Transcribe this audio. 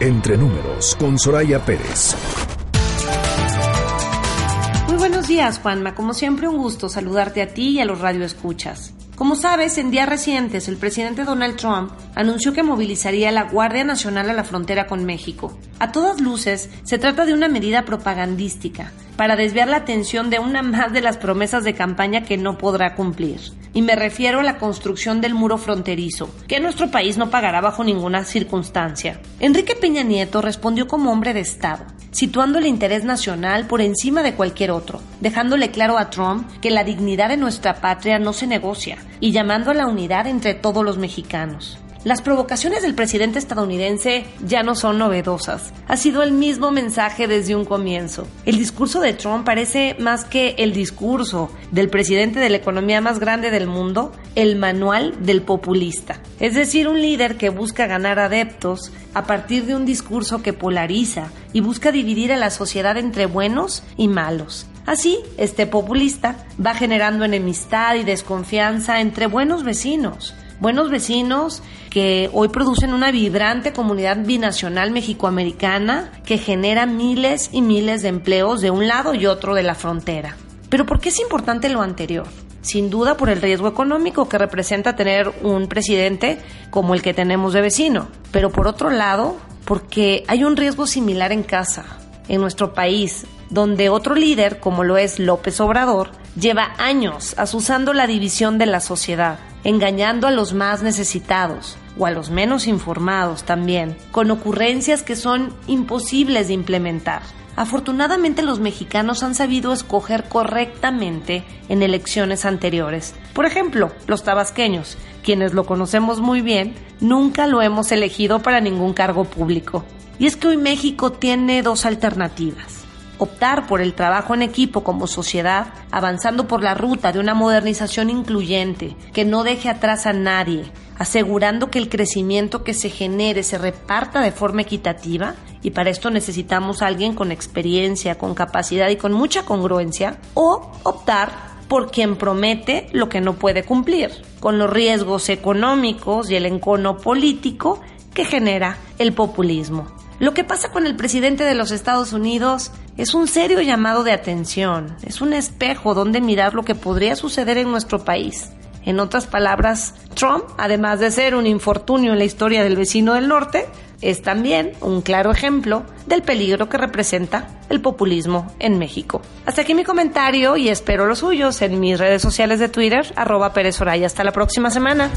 Entre números con Soraya Pérez. Muy buenos días, Juanma. Como siempre, un gusto saludarte a ti y a los radioescuchas. Como sabes, en días recientes el presidente Donald Trump anunció que movilizaría la Guardia Nacional a la frontera con México. A todas luces, se trata de una medida propagandística para desviar la atención de una más de las promesas de campaña que no podrá cumplir. Y me refiero a la construcción del muro fronterizo, que nuestro país no pagará bajo ninguna circunstancia. Enrique Peña Nieto respondió como hombre de Estado, situando el interés nacional por encima de cualquier otro, dejándole claro a Trump que la dignidad de nuestra patria no se negocia y llamando a la unidad entre todos los mexicanos. Las provocaciones del presidente estadounidense ya no son novedosas. Ha sido el mismo mensaje desde un comienzo. El discurso de Trump parece más que el discurso del presidente de la economía más grande del mundo, el manual del populista. Es decir, un líder que busca ganar adeptos a partir de un discurso que polariza y busca dividir a la sociedad entre buenos y malos. Así, este populista va generando enemistad y desconfianza entre buenos vecinos buenos vecinos que hoy producen una vibrante comunidad binacional mexicoamericana que genera miles y miles de empleos de un lado y otro de la frontera. Pero ¿por qué es importante lo anterior? Sin duda por el riesgo económico que representa tener un presidente como el que tenemos de vecino, pero por otro lado, porque hay un riesgo similar en casa, en nuestro país, donde otro líder, como lo es López Obrador, lleva años asusando la división de la sociedad, engañando a los más necesitados o a los menos informados también, con ocurrencias que son imposibles de implementar. Afortunadamente los mexicanos han sabido escoger correctamente en elecciones anteriores. Por ejemplo, los tabasqueños, quienes lo conocemos muy bien, nunca lo hemos elegido para ningún cargo público. Y es que hoy México tiene dos alternativas optar por el trabajo en equipo como sociedad, avanzando por la ruta de una modernización incluyente que no deje atrás a nadie, asegurando que el crecimiento que se genere se reparta de forma equitativa, y para esto necesitamos a alguien con experiencia, con capacidad y con mucha congruencia, o optar por quien promete lo que no puede cumplir, con los riesgos económicos y el encono político que genera el populismo. Lo que pasa con el presidente de los Estados Unidos es un serio llamado de atención, es un espejo donde mirar lo que podría suceder en nuestro país. En otras palabras, Trump, además de ser un infortunio en la historia del vecino del norte, es también un claro ejemplo del peligro que representa el populismo en México. Hasta aquí mi comentario y espero los suyos en mis redes sociales de Twitter, arroba Pérez Hasta la próxima semana.